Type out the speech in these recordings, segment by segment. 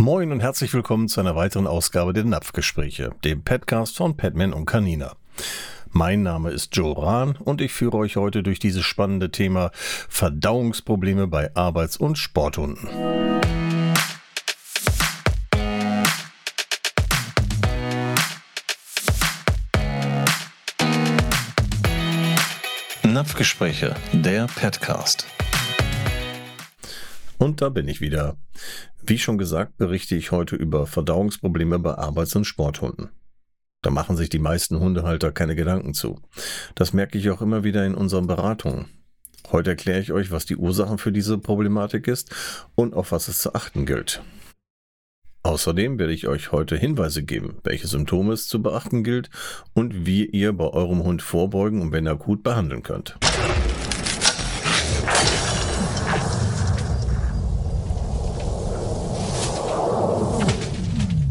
Moin und herzlich willkommen zu einer weiteren Ausgabe der Napfgespräche, dem Podcast von Padman und Canina. Mein Name ist Joe Rahn und ich führe euch heute durch dieses spannende Thema Verdauungsprobleme bei Arbeits- und Sporthunden. Napfgespräche, der Podcast. Und da bin ich wieder. Wie schon gesagt, berichte ich heute über Verdauungsprobleme bei Arbeits- und Sporthunden. Da machen sich die meisten Hundehalter keine Gedanken zu. Das merke ich auch immer wieder in unseren Beratungen. Heute erkläre ich euch, was die Ursachen für diese Problematik ist und auf was es zu achten gilt. Außerdem werde ich euch heute Hinweise geben, welche Symptome es zu beachten gilt und wie ihr bei eurem Hund vorbeugen und wenn akut behandeln könnt.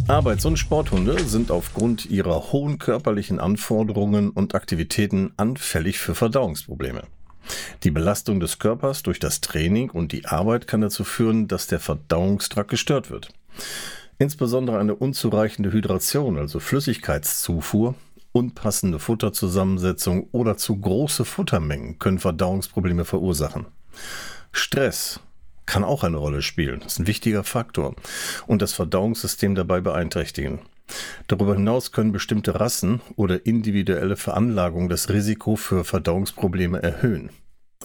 Arbeits- und Sporthunde sind aufgrund ihrer hohen körperlichen Anforderungen und Aktivitäten anfällig für Verdauungsprobleme. Die Belastung des Körpers durch das Training und die Arbeit kann dazu führen, dass der Verdauungstrakt gestört wird. Insbesondere eine unzureichende Hydration, also Flüssigkeitszufuhr, unpassende Futterzusammensetzung oder zu große Futtermengen können Verdauungsprobleme verursachen. Stress, kann auch eine Rolle spielen. Ist ein wichtiger Faktor. Und das Verdauungssystem dabei beeinträchtigen. Darüber hinaus können bestimmte Rassen oder individuelle Veranlagungen das Risiko für Verdauungsprobleme erhöhen.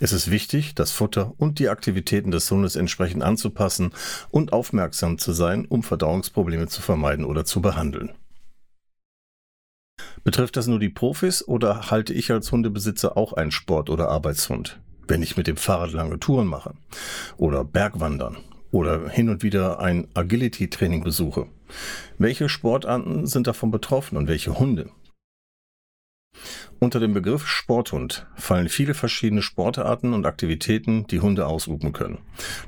Es ist wichtig, das Futter und die Aktivitäten des Hundes entsprechend anzupassen und aufmerksam zu sein, um Verdauungsprobleme zu vermeiden oder zu behandeln. Betrifft das nur die Profis oder halte ich als Hundebesitzer auch einen Sport- oder Arbeitshund? Wenn ich mit dem Fahrrad lange Touren mache oder Bergwandern oder hin und wieder ein Agility-Training besuche. Welche Sportarten sind davon betroffen und welche Hunde? Unter dem Begriff Sporthund fallen viele verschiedene Sportarten und Aktivitäten, die Hunde ausüben können.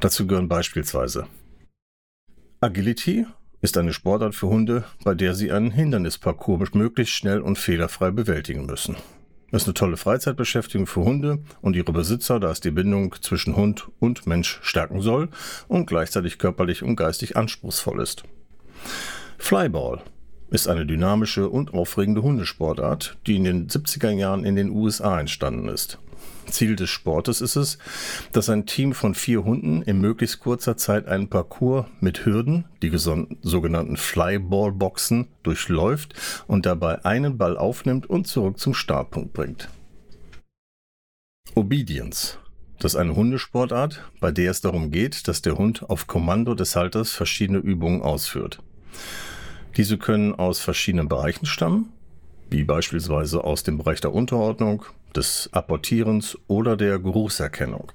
Dazu gehören beispielsweise Agility ist eine Sportart für Hunde, bei der sie einen Hindernisparcours möglichst schnell und fehlerfrei bewältigen müssen. Das ist eine tolle Freizeitbeschäftigung für Hunde und ihre Besitzer, da es die Bindung zwischen Hund und Mensch stärken soll und gleichzeitig körperlich und geistig anspruchsvoll ist. Flyball ist eine dynamische und aufregende Hundesportart, die in den 70er Jahren in den USA entstanden ist. Ziel des Sportes ist es, dass ein Team von vier Hunden in möglichst kurzer Zeit einen Parcours mit Hürden, die sogenannten Flyball-Boxen, durchläuft und dabei einen Ball aufnimmt und zurück zum Startpunkt bringt. Obedience. Das ist eine Hundesportart, bei der es darum geht, dass der Hund auf Kommando des Halters verschiedene Übungen ausführt. Diese können aus verschiedenen Bereichen stammen, wie beispielsweise aus dem Bereich der Unterordnung, des Apportierens oder der Geruchserkennung.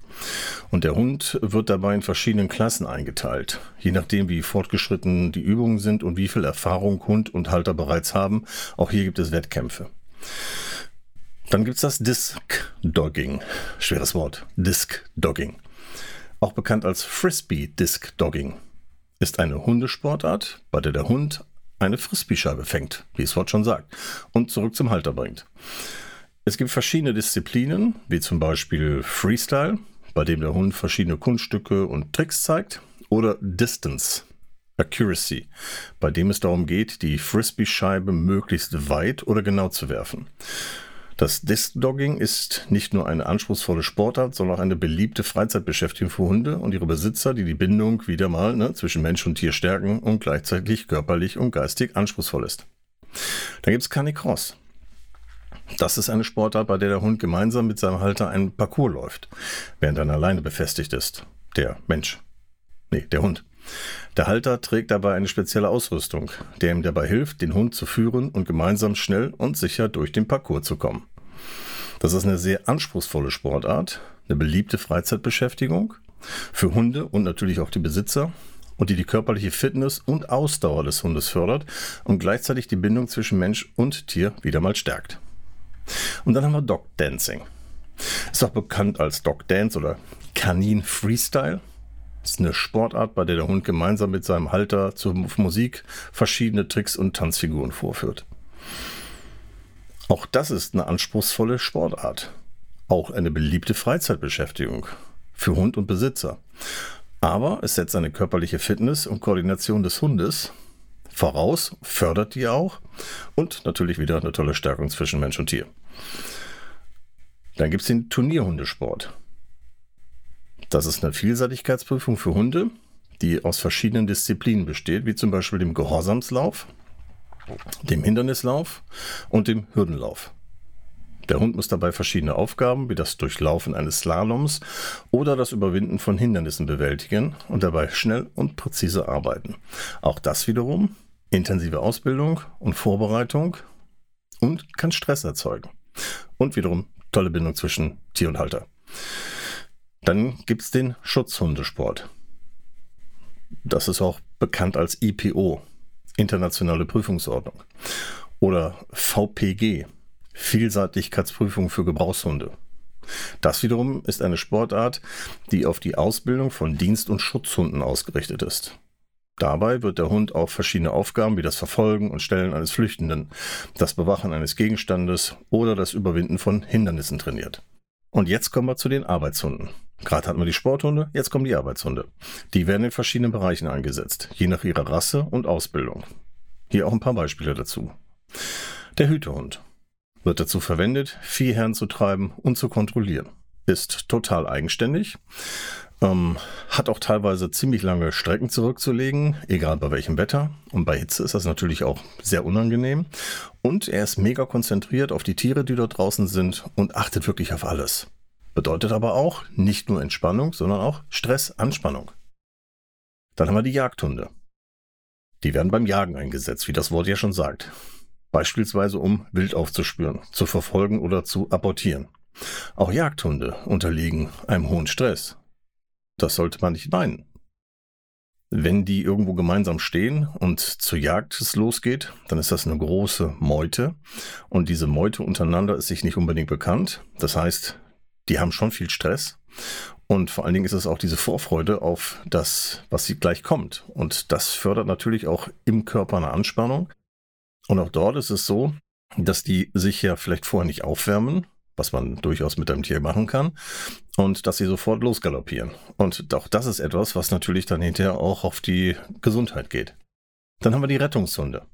Und der Hund wird dabei in verschiedenen Klassen eingeteilt. Je nachdem, wie fortgeschritten die Übungen sind und wie viel Erfahrung Hund und Halter bereits haben. Auch hier gibt es Wettkämpfe. Dann gibt es das Disc-Dogging. Schweres Wort. Disc-Dogging. Auch bekannt als Frisbee-Disc-Dogging. Ist eine Hundesportart, bei der der Hund eine Frisbee-Scheibe fängt, wie es Wort schon sagt, und zurück zum Halter bringt. Es gibt verschiedene Disziplinen, wie zum Beispiel Freestyle, bei dem der Hund verschiedene Kunststücke und Tricks zeigt, oder Distance, Accuracy, bei dem es darum geht, die Frisbee-Scheibe möglichst weit oder genau zu werfen. Das Disc-Dogging ist nicht nur eine anspruchsvolle Sportart, sondern auch eine beliebte Freizeitbeschäftigung für Hunde und ihre Besitzer, die die Bindung wieder mal ne, zwischen Mensch und Tier stärken und gleichzeitig körperlich und geistig anspruchsvoll ist. Dann gibt es Canicross. Das ist eine Sportart, bei der der Hund gemeinsam mit seinem Halter einen Parcours läuft, während er alleine befestigt ist. Der Mensch. Nee, der Hund. Der Halter trägt dabei eine spezielle Ausrüstung, der ihm dabei hilft, den Hund zu führen und gemeinsam schnell und sicher durch den Parcours zu kommen. Das ist eine sehr anspruchsvolle Sportart, eine beliebte Freizeitbeschäftigung für Hunde und natürlich auch die Besitzer und die die körperliche Fitness und Ausdauer des Hundes fördert und gleichzeitig die Bindung zwischen Mensch und Tier wieder mal stärkt. Und dann haben wir Dog Dancing. Ist auch bekannt als Dog Dance oder Kanin Freestyle. Ist eine Sportart, bei der der Hund gemeinsam mit seinem Halter zur Musik verschiedene Tricks und Tanzfiguren vorführt. Auch das ist eine anspruchsvolle Sportart. Auch eine beliebte Freizeitbeschäftigung für Hund und Besitzer. Aber es setzt eine körperliche Fitness und Koordination des Hundes voraus, fördert die auch und natürlich wieder eine tolle Stärkung zwischen Mensch und Tier. Dann gibt es den Turnierhundesport. Das ist eine Vielseitigkeitsprüfung für Hunde, die aus verschiedenen Disziplinen besteht, wie zum Beispiel dem Gehorsamslauf, dem Hindernislauf und dem Hürdenlauf. Der Hund muss dabei verschiedene Aufgaben wie das Durchlaufen eines Slaloms oder das Überwinden von Hindernissen bewältigen und dabei schnell und präzise arbeiten. Auch das wiederum intensive Ausbildung und Vorbereitung und kann Stress erzeugen. Und wiederum tolle Bindung zwischen Tier und Halter. Dann gibt es den Schutzhundesport. Das ist auch bekannt als IPO, Internationale Prüfungsordnung. Oder VPG, Vielseitigkeitsprüfung für Gebrauchshunde. Das wiederum ist eine Sportart, die auf die Ausbildung von Dienst- und Schutzhunden ausgerichtet ist. Dabei wird der Hund auf verschiedene Aufgaben wie das Verfolgen und Stellen eines Flüchtenden, das Bewachen eines Gegenstandes oder das Überwinden von Hindernissen trainiert. Und jetzt kommen wir zu den Arbeitshunden. Gerade hatten wir die Sporthunde, jetzt kommen die Arbeitshunde. Die werden in verschiedenen Bereichen eingesetzt, je nach ihrer Rasse und Ausbildung. Hier auch ein paar Beispiele dazu. Der Hütehund wird dazu verwendet, Viehherren zu treiben und zu kontrollieren. Ist total eigenständig, ähm, hat auch teilweise ziemlich lange Strecken zurückzulegen, egal bei welchem Wetter. Und bei Hitze ist das natürlich auch sehr unangenehm. Und er ist mega konzentriert auf die Tiere, die dort draußen sind und achtet wirklich auf alles. Bedeutet aber auch nicht nur Entspannung, sondern auch Stress, Anspannung. Dann haben wir die Jagdhunde. Die werden beim Jagen eingesetzt, wie das Wort ja schon sagt. Beispielsweise um Wild aufzuspüren, zu verfolgen oder zu apportieren. Auch Jagdhunde unterliegen einem hohen Stress. Das sollte man nicht meinen. Wenn die irgendwo gemeinsam stehen und zur Jagd es losgeht, dann ist das eine große Meute. Und diese Meute untereinander ist sich nicht unbedingt bekannt. Das heißt, die haben schon viel Stress. Und vor allen Dingen ist es auch diese Vorfreude auf das, was sie gleich kommt. Und das fördert natürlich auch im Körper eine Anspannung. Und auch dort ist es so, dass die sich ja vielleicht vorher nicht aufwärmen, was man durchaus mit einem Tier machen kann, und dass sie sofort losgaloppieren. Und auch das ist etwas, was natürlich dann hinterher auch auf die Gesundheit geht. Dann haben wir die Rettungshunde,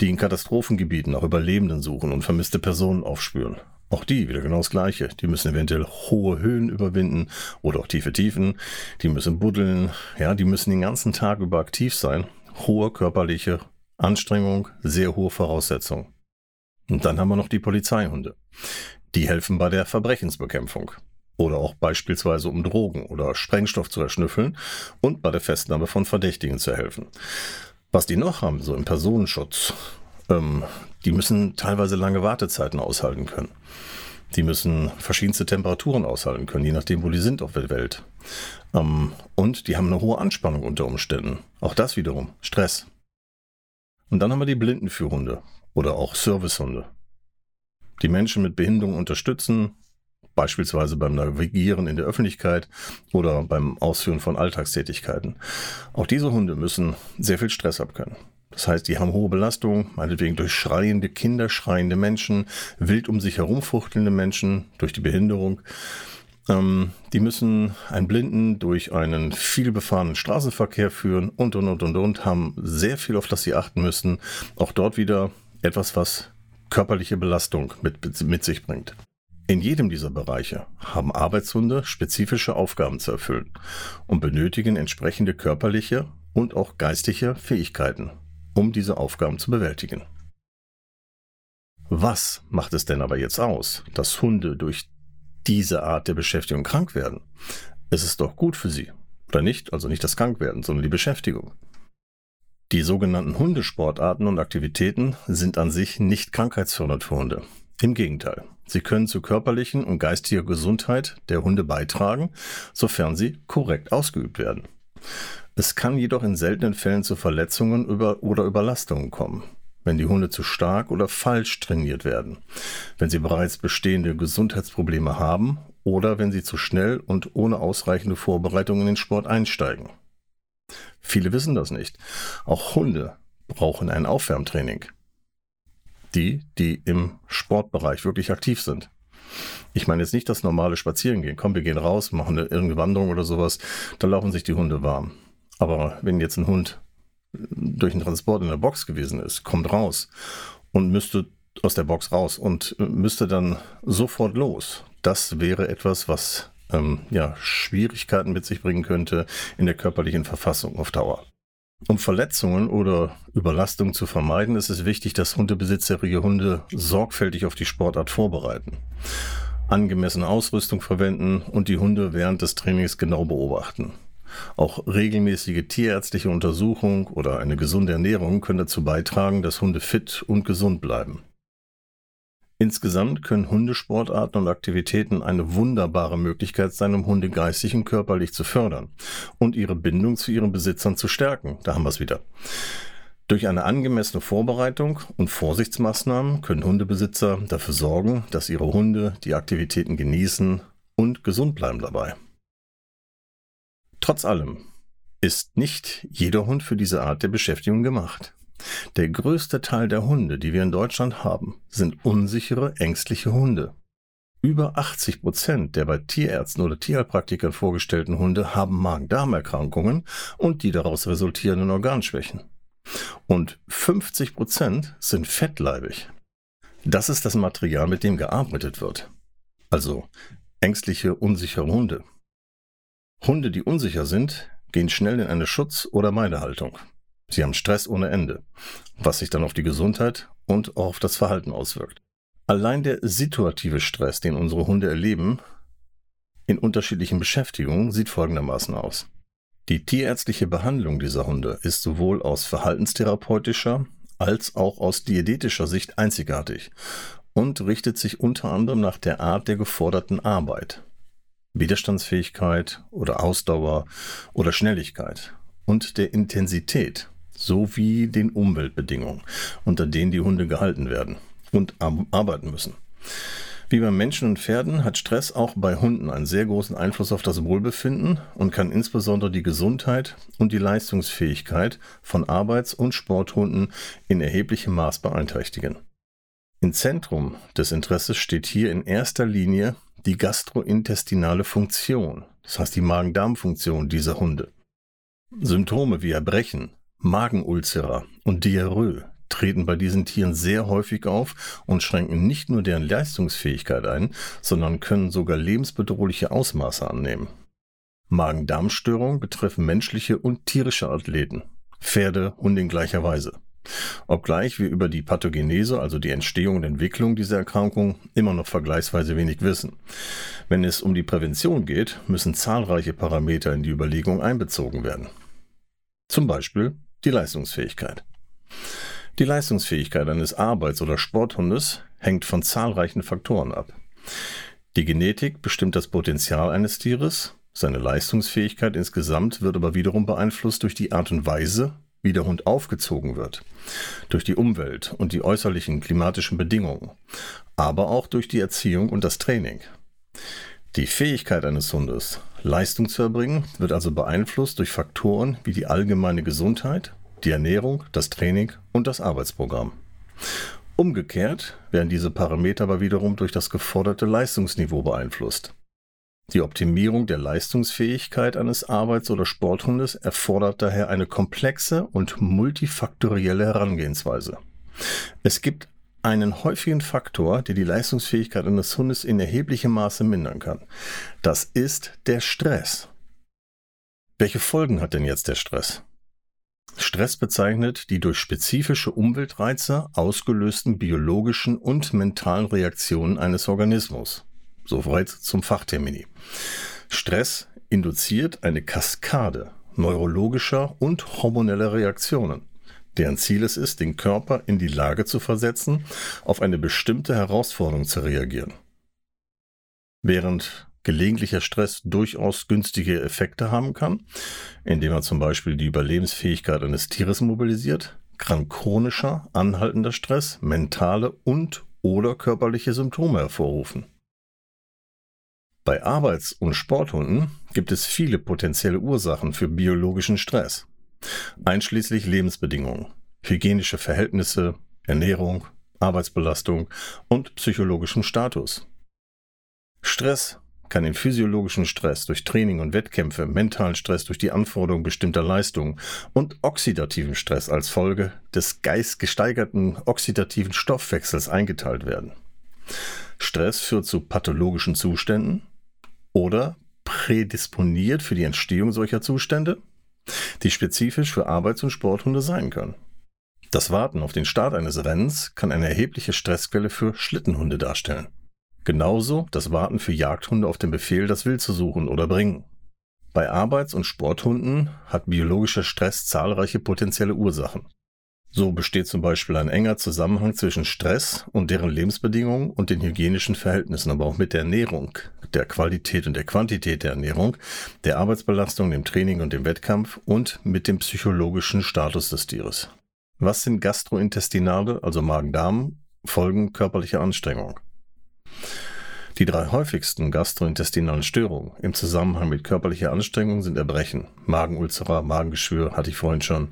die in Katastrophengebieten nach Überlebenden suchen und vermisste Personen aufspüren. Auch die wieder genau das Gleiche. Die müssen eventuell hohe Höhen überwinden oder auch tiefe Tiefen. Die müssen buddeln. Ja, die müssen den ganzen Tag über aktiv sein. Hohe körperliche Anstrengung, sehr hohe Voraussetzungen. Und dann haben wir noch die Polizeihunde. Die helfen bei der Verbrechensbekämpfung. Oder auch beispielsweise um Drogen oder Sprengstoff zu erschnüffeln und bei der Festnahme von Verdächtigen zu helfen. Was die noch haben, so im Personenschutz, ähm, die müssen teilweise lange Wartezeiten aushalten können. Die müssen verschiedenste Temperaturen aushalten können, je nachdem, wo die sind auf der Welt. Ähm, und die haben eine hohe Anspannung unter Umständen. Auch das wiederum, Stress. Und dann haben wir die Blindenführhunde oder auch Servicehunde. Die Menschen mit Behinderung unterstützen, beispielsweise beim Navigieren in der Öffentlichkeit oder beim Ausführen von Alltagstätigkeiten. Auch diese Hunde müssen sehr viel Stress abkönnen. Das heißt, die haben hohe Belastung, meinetwegen durch schreiende Kinder, schreiende Menschen, wild um sich herumfuchtelnde Menschen, durch die Behinderung. Ähm, die müssen einen Blinden durch einen viel befahrenen Straßenverkehr führen und, und, und, und, und, haben sehr viel, auf das sie achten müssen. Auch dort wieder etwas, was körperliche Belastung mit, mit sich bringt. In jedem dieser Bereiche haben Arbeitshunde spezifische Aufgaben zu erfüllen und benötigen entsprechende körperliche und auch geistige Fähigkeiten um diese Aufgaben zu bewältigen. Was macht es denn aber jetzt aus, dass Hunde durch diese Art der Beschäftigung krank werden? Es ist doch gut für sie. Oder nicht? Also nicht das Krankwerden, sondern die Beschäftigung. Die sogenannten Hundesportarten und Aktivitäten sind an sich nicht krankheitsfördernd für Hunde. Im Gegenteil, sie können zur körperlichen und geistiger Gesundheit der Hunde beitragen, sofern sie korrekt ausgeübt werden. Es kann jedoch in seltenen Fällen zu Verletzungen über oder Überlastungen kommen, wenn die Hunde zu stark oder falsch trainiert werden, wenn sie bereits bestehende Gesundheitsprobleme haben oder wenn sie zu schnell und ohne ausreichende Vorbereitung in den Sport einsteigen. Viele wissen das nicht. Auch Hunde brauchen ein Aufwärmtraining. Die, die im Sportbereich wirklich aktiv sind. Ich meine jetzt nicht das normale Spazierengehen. Komm, wir gehen raus, machen eine irgendeine Wanderung oder sowas. Da laufen sich die Hunde warm. Aber wenn jetzt ein Hund durch den Transport in der Box gewesen ist, kommt raus und müsste aus der Box raus und müsste dann sofort los. Das wäre etwas, was ähm, ja, Schwierigkeiten mit sich bringen könnte in der körperlichen Verfassung auf Dauer. Um Verletzungen oder Überlastung zu vermeiden, ist es wichtig, dass Hundebesitzer ihre Hunde sorgfältig auf die Sportart vorbereiten, angemessene Ausrüstung verwenden und die Hunde während des Trainings genau beobachten. Auch regelmäßige tierärztliche Untersuchung oder eine gesunde Ernährung können dazu beitragen, dass Hunde fit und gesund bleiben. Insgesamt können Hundesportarten und Aktivitäten eine wunderbare Möglichkeit sein, um Hunde geistig und körperlich zu fördern und ihre Bindung zu ihren Besitzern zu stärken. Da haben wir es wieder. Durch eine angemessene Vorbereitung und Vorsichtsmaßnahmen können Hundebesitzer dafür sorgen, dass ihre Hunde die Aktivitäten genießen und gesund bleiben dabei. Trotz allem ist nicht jeder Hund für diese Art der Beschäftigung gemacht. Der größte Teil der Hunde, die wir in Deutschland haben, sind unsichere, ängstliche Hunde. Über 80 Prozent der bei Tierärzten oder Tierheilpraktikern vorgestellten Hunde haben Magen-Darm-Erkrankungen und die daraus resultierenden Organschwächen. Und 50 Prozent sind fettleibig. Das ist das Material, mit dem gearbeitet wird. Also ängstliche, unsichere Hunde. Hunde, die unsicher sind, gehen schnell in eine Schutz- oder Meidehaltung. Sie haben Stress ohne Ende, was sich dann auf die Gesundheit und auch auf das Verhalten auswirkt. Allein der situative Stress, den unsere Hunde erleben, in unterschiedlichen Beschäftigungen, sieht folgendermaßen aus. Die tierärztliche Behandlung dieser Hunde ist sowohl aus verhaltenstherapeutischer als auch aus diätetischer Sicht einzigartig und richtet sich unter anderem nach der Art der geforderten Arbeit. Widerstandsfähigkeit oder Ausdauer oder Schnelligkeit und der Intensität sowie den Umweltbedingungen, unter denen die Hunde gehalten werden und arbeiten müssen. Wie bei Menschen und Pferden hat Stress auch bei Hunden einen sehr großen Einfluss auf das Wohlbefinden und kann insbesondere die Gesundheit und die Leistungsfähigkeit von Arbeits- und Sporthunden in erheblichem Maß beeinträchtigen. Im Zentrum des Interesses steht hier in erster Linie die gastrointestinale Funktion, das heißt die Magen-Darm-Funktion dieser Hunde. Symptome wie Erbrechen, Magenulzera und Diarrhoe treten bei diesen Tieren sehr häufig auf und schränken nicht nur deren Leistungsfähigkeit ein, sondern können sogar lebensbedrohliche Ausmaße annehmen. Magen-Darm-Störungen betreffen menschliche und tierische Athleten, Pferde und in gleicher Weise. Obgleich wir über die Pathogenese, also die Entstehung und Entwicklung dieser Erkrankung, immer noch vergleichsweise wenig wissen. Wenn es um die Prävention geht, müssen zahlreiche Parameter in die Überlegung einbezogen werden. Zum Beispiel die Leistungsfähigkeit. Die Leistungsfähigkeit eines Arbeits- oder Sporthundes hängt von zahlreichen Faktoren ab. Die Genetik bestimmt das Potenzial eines Tieres, seine Leistungsfähigkeit insgesamt wird aber wiederum beeinflusst durch die Art und Weise, wie der Hund aufgezogen wird, durch die Umwelt und die äußerlichen klimatischen Bedingungen, aber auch durch die Erziehung und das Training. Die Fähigkeit eines Hundes, Leistung zu erbringen, wird also beeinflusst durch Faktoren wie die allgemeine Gesundheit, die Ernährung, das Training und das Arbeitsprogramm. Umgekehrt werden diese Parameter aber wiederum durch das geforderte Leistungsniveau beeinflusst. Die Optimierung der Leistungsfähigkeit eines Arbeits- oder Sporthundes erfordert daher eine komplexe und multifaktorielle Herangehensweise. Es gibt einen häufigen Faktor, der die Leistungsfähigkeit eines Hundes in erheblichem Maße mindern kann. Das ist der Stress. Welche Folgen hat denn jetzt der Stress? Stress bezeichnet die durch spezifische Umweltreize ausgelösten biologischen und mentalen Reaktionen eines Organismus. Soweit zum Fachtermini. Stress induziert eine Kaskade neurologischer und hormoneller Reaktionen, deren Ziel es ist, den Körper in die Lage zu versetzen, auf eine bestimmte Herausforderung zu reagieren. Während gelegentlicher Stress durchaus günstige Effekte haben kann, indem er zum Beispiel die Überlebensfähigkeit eines Tieres mobilisiert, kann chronischer, anhaltender Stress mentale und oder körperliche Symptome hervorrufen. Bei Arbeits- und Sporthunden gibt es viele potenzielle Ursachen für biologischen Stress, einschließlich Lebensbedingungen, hygienische Verhältnisse, Ernährung, Arbeitsbelastung und psychologischem Status. Stress kann den physiologischen Stress durch Training und Wettkämpfe, mentalen Stress durch die Anforderung bestimmter Leistungen und oxidativen Stress als Folge des geistgesteigerten oxidativen Stoffwechsels eingeteilt werden. Stress führt zu pathologischen Zuständen oder prädisponiert für die Entstehung solcher Zustände, die spezifisch für Arbeits- und Sporthunde sein können. Das Warten auf den Start eines Rennens kann eine erhebliche Stressquelle für Schlittenhunde darstellen. Genauso das Warten für Jagdhunde auf den Befehl, das Wild zu suchen oder bringen. Bei Arbeits- und Sporthunden hat biologischer Stress zahlreiche potenzielle Ursachen. So besteht zum Beispiel ein enger Zusammenhang zwischen Stress und deren Lebensbedingungen und den hygienischen Verhältnissen, aber auch mit der Ernährung, der Qualität und der Quantität der Ernährung, der Arbeitsbelastung, dem Training und dem Wettkampf und mit dem psychologischen Status des Tieres. Was sind gastrointestinale, also Magen-Darm, Folgen körperlicher Anstrengung? Die drei häufigsten gastrointestinalen Störungen im Zusammenhang mit körperlicher Anstrengung sind Erbrechen, Magenulzera, Magengeschwür, hatte ich vorhin schon,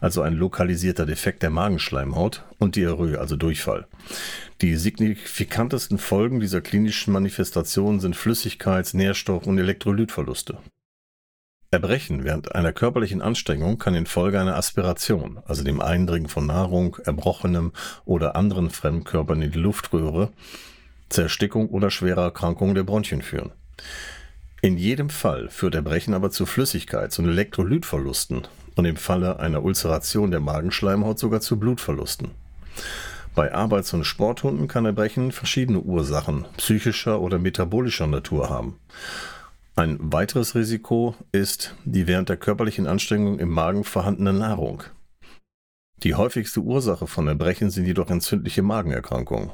also ein lokalisierter Defekt der Magenschleimhaut und Diarrhoe, also Durchfall. Die signifikantesten Folgen dieser klinischen Manifestationen sind Flüssigkeits-, Nährstoff- und Elektrolytverluste. Erbrechen während einer körperlichen Anstrengung kann infolge einer Aspiration, also dem Eindringen von Nahrung, Erbrochenem oder anderen Fremdkörpern in die Luftröhre, zur Erstickung oder schwerer Erkrankung der Bronchien führen. In jedem Fall führt Erbrechen aber zu Flüssigkeits- und Elektrolytverlusten und im Falle einer Ulceration der Magenschleimhaut sogar zu Blutverlusten. Bei Arbeits- und Sporthunden kann Erbrechen verschiedene Ursachen psychischer oder metabolischer Natur haben. Ein weiteres Risiko ist die während der körperlichen Anstrengung im Magen vorhandene Nahrung. Die häufigste Ursache von Erbrechen sind jedoch entzündliche Magenerkrankungen.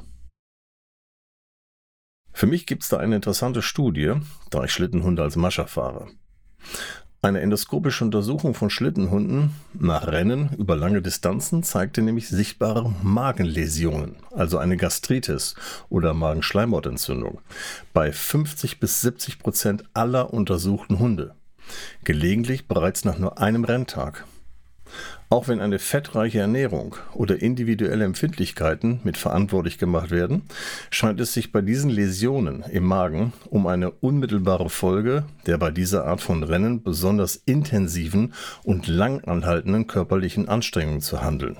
Für mich gibt es da eine interessante Studie, da ich Schlittenhunde als Mascher fahre. Eine endoskopische Untersuchung von Schlittenhunden nach Rennen über lange Distanzen zeigte nämlich sichtbare Magenläsionen, also eine Gastritis oder Magenschleimhautentzündung, bei 50 bis 70 Prozent aller untersuchten Hunde. Gelegentlich bereits nach nur einem Renntag. Auch wenn eine fettreiche Ernährung oder individuelle Empfindlichkeiten mit verantwortlich gemacht werden, scheint es sich bei diesen Läsionen im Magen um eine unmittelbare Folge der bei dieser Art von Rennen besonders intensiven und langanhaltenden körperlichen Anstrengungen zu handeln.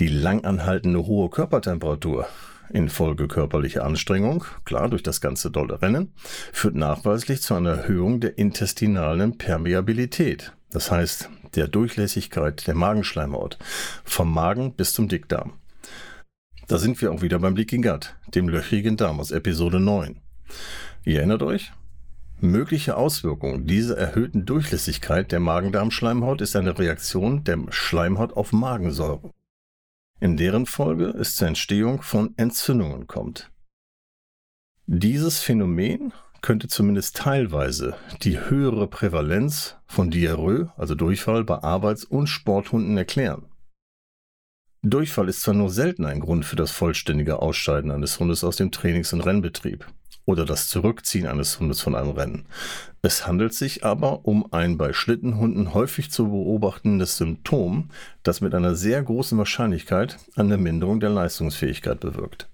Die langanhaltende hohe Körpertemperatur infolge körperlicher Anstrengung, klar durch das ganze dolle Rennen, führt nachweislich zu einer Erhöhung der intestinalen Permeabilität. Das heißt, der Durchlässigkeit der Magenschleimhaut, vom Magen bis zum Dickdarm. Da sind wir auch wieder beim Leaking Gut, dem löchrigen Darm aus Episode 9. Ihr erinnert euch? Mögliche Auswirkungen dieser erhöhten Durchlässigkeit der Magen-Darm-Schleimhaut ist eine Reaktion der Schleimhaut auf Magensäure, in deren Folge es zur Entstehung von Entzündungen kommt. Dieses Phänomen könnte zumindest teilweise die höhere Prävalenz von Diarrhoe, also Durchfall, bei Arbeits- und Sporthunden erklären. Durchfall ist zwar nur selten ein Grund für das vollständige Ausscheiden eines Hundes aus dem Trainings- und Rennbetrieb oder das Zurückziehen eines Hundes von einem Rennen. Es handelt sich aber um ein bei Schlittenhunden häufig zu beobachtendes Symptom, das mit einer sehr großen Wahrscheinlichkeit eine Minderung der Leistungsfähigkeit bewirkt.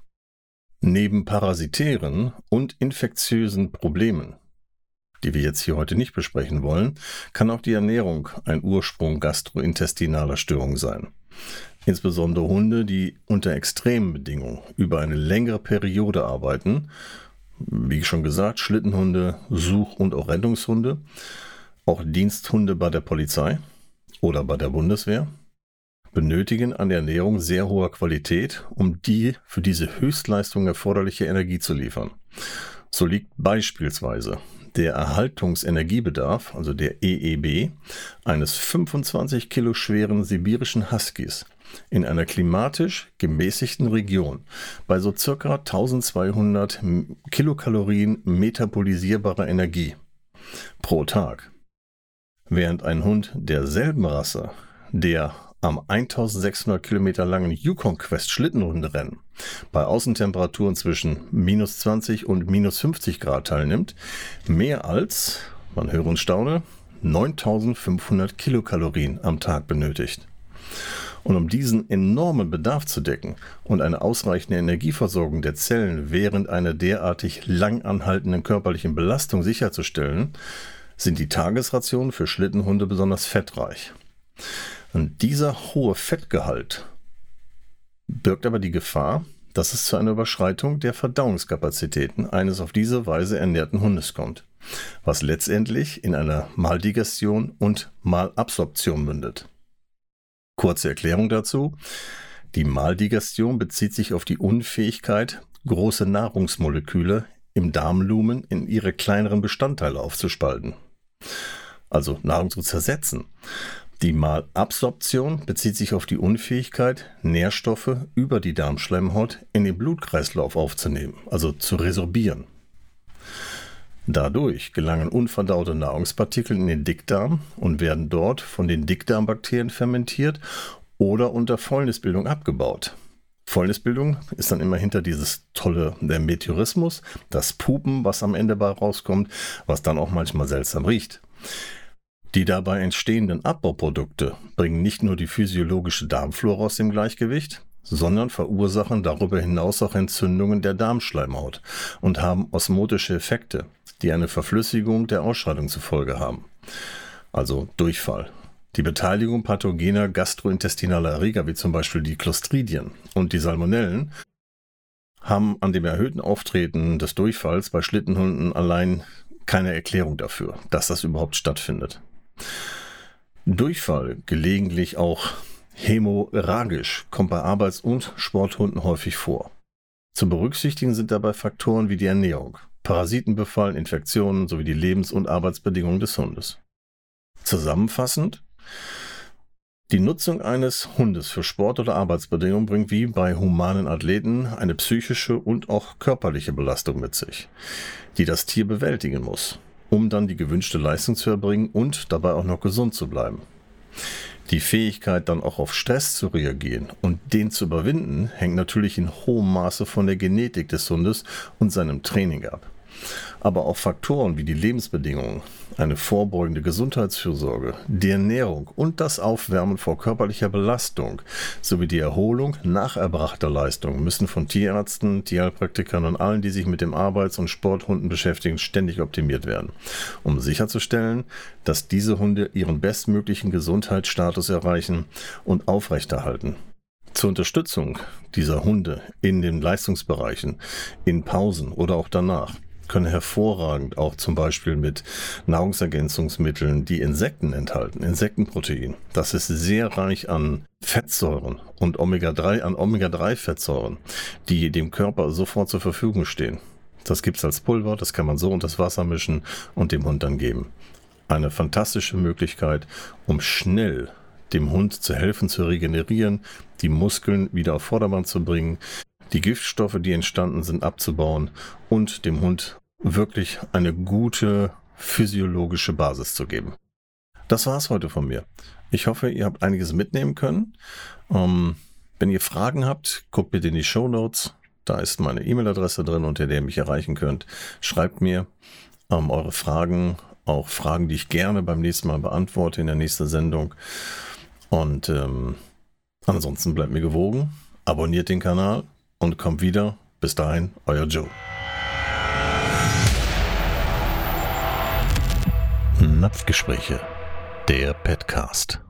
Neben parasitären und infektiösen Problemen, die wir jetzt hier heute nicht besprechen wollen, kann auch die Ernährung ein Ursprung gastrointestinaler Störungen sein. Insbesondere Hunde, die unter extremen Bedingungen über eine längere Periode arbeiten, wie schon gesagt, Schlittenhunde, Such- und auch Rettungshunde, auch Diensthunde bei der Polizei oder bei der Bundeswehr, benötigen an der Ernährung sehr hoher Qualität, um die für diese Höchstleistung erforderliche Energie zu liefern. So liegt beispielsweise der Erhaltungsenergiebedarf, also der EEB, eines 25 Kilo schweren sibirischen Huskies in einer klimatisch gemäßigten Region bei so circa 1200 Kilokalorien metabolisierbarer Energie pro Tag. Während ein Hund derselben Rasse, der am 1600 Kilometer langen Yukon Quest Schlittenhunderennen bei Außentemperaturen zwischen minus 20 und minus 50 Grad teilnimmt, mehr als, man höre und staune, 9500 Kilokalorien am Tag benötigt. Und um diesen enormen Bedarf zu decken und eine ausreichende Energieversorgung der Zellen während einer derartig lang anhaltenden körperlichen Belastung sicherzustellen, sind die Tagesrationen für Schlittenhunde besonders fettreich. Und dieser hohe Fettgehalt birgt aber die Gefahr, dass es zu einer Überschreitung der Verdauungskapazitäten eines auf diese Weise ernährten Hundes kommt, was letztendlich in einer Maldigestion und Malabsorption mündet. Kurze Erklärung dazu. Die Maldigestion bezieht sich auf die Unfähigkeit, große Nahrungsmoleküle im Darmlumen in ihre kleineren Bestandteile aufzuspalten. Also Nahrung zu zersetzen. Die Malabsorption bezieht sich auf die Unfähigkeit, Nährstoffe über die Darmschleimhaut in den Blutkreislauf aufzunehmen, also zu resorbieren. Dadurch gelangen unverdaute Nahrungspartikel in den Dickdarm und werden dort von den Dickdarmbakterien fermentiert oder unter Fäulnisbildung abgebaut. Fäulnisbildung ist dann immer hinter dieses tolle der Meteorismus, das Pupen, was am Ende bei rauskommt, was dann auch manchmal seltsam riecht. Die dabei entstehenden Abbauprodukte bringen nicht nur die physiologische Darmflora aus dem Gleichgewicht, sondern verursachen darüber hinaus auch Entzündungen der Darmschleimhaut und haben osmotische Effekte, die eine Verflüssigung der Ausscheidung zur Folge haben. Also Durchfall. Die Beteiligung pathogener gastrointestinaler Erreger wie zum Beispiel die Clostridien und die Salmonellen haben an dem erhöhten Auftreten des Durchfalls bei Schlittenhunden allein keine Erklärung dafür, dass das überhaupt stattfindet. Durchfall, gelegentlich auch hämorrhagisch, kommt bei Arbeits- und Sporthunden häufig vor. Zu berücksichtigen sind dabei Faktoren wie die Ernährung, Parasitenbefall, Infektionen sowie die Lebens- und Arbeitsbedingungen des Hundes. Zusammenfassend, die Nutzung eines Hundes für Sport- oder Arbeitsbedingungen bringt wie bei humanen Athleten eine psychische und auch körperliche Belastung mit sich, die das Tier bewältigen muss um dann die gewünschte Leistung zu erbringen und dabei auch noch gesund zu bleiben. Die Fähigkeit dann auch auf Stress zu reagieren und den zu überwinden, hängt natürlich in hohem Maße von der Genetik des Hundes und seinem Training ab aber auch Faktoren wie die Lebensbedingungen, eine vorbeugende Gesundheitsfürsorge, die Ernährung und das Aufwärmen vor körperlicher Belastung sowie die Erholung nach erbrachter Leistung müssen von Tierärzten, Tierheilpraktikern und allen, die sich mit dem Arbeits- und Sporthunden beschäftigen, ständig optimiert werden, um sicherzustellen, dass diese Hunde ihren bestmöglichen Gesundheitsstatus erreichen und aufrechterhalten. Zur Unterstützung dieser Hunde in den Leistungsbereichen, in Pausen oder auch danach können hervorragend auch zum Beispiel mit Nahrungsergänzungsmitteln, die Insekten enthalten, Insektenprotein. Das ist sehr reich an Fettsäuren und Omega-3 an Omega-3-Fettsäuren, die dem Körper sofort zur Verfügung stehen. Das gibt's als Pulver, das kann man so unter das Wasser mischen und dem Hund dann geben. Eine fantastische Möglichkeit, um schnell dem Hund zu helfen, zu regenerieren, die Muskeln wieder auf Vordermann zu bringen, die Giftstoffe, die entstanden sind, abzubauen und dem Hund wirklich eine gute physiologische Basis zu geben. Das war's heute von mir. Ich hoffe, ihr habt einiges mitnehmen können. Ähm, wenn ihr Fragen habt, guckt bitte in die Show Notes. Da ist meine E-Mail-Adresse drin, unter der ihr mich erreichen könnt. Schreibt mir ähm, eure Fragen, auch Fragen, die ich gerne beim nächsten Mal beantworte in der nächsten Sendung. Und ähm, ansonsten bleibt mir gewogen. Abonniert den Kanal und kommt wieder. Bis dahin, euer Joe. Napfgespräche, der Petcast.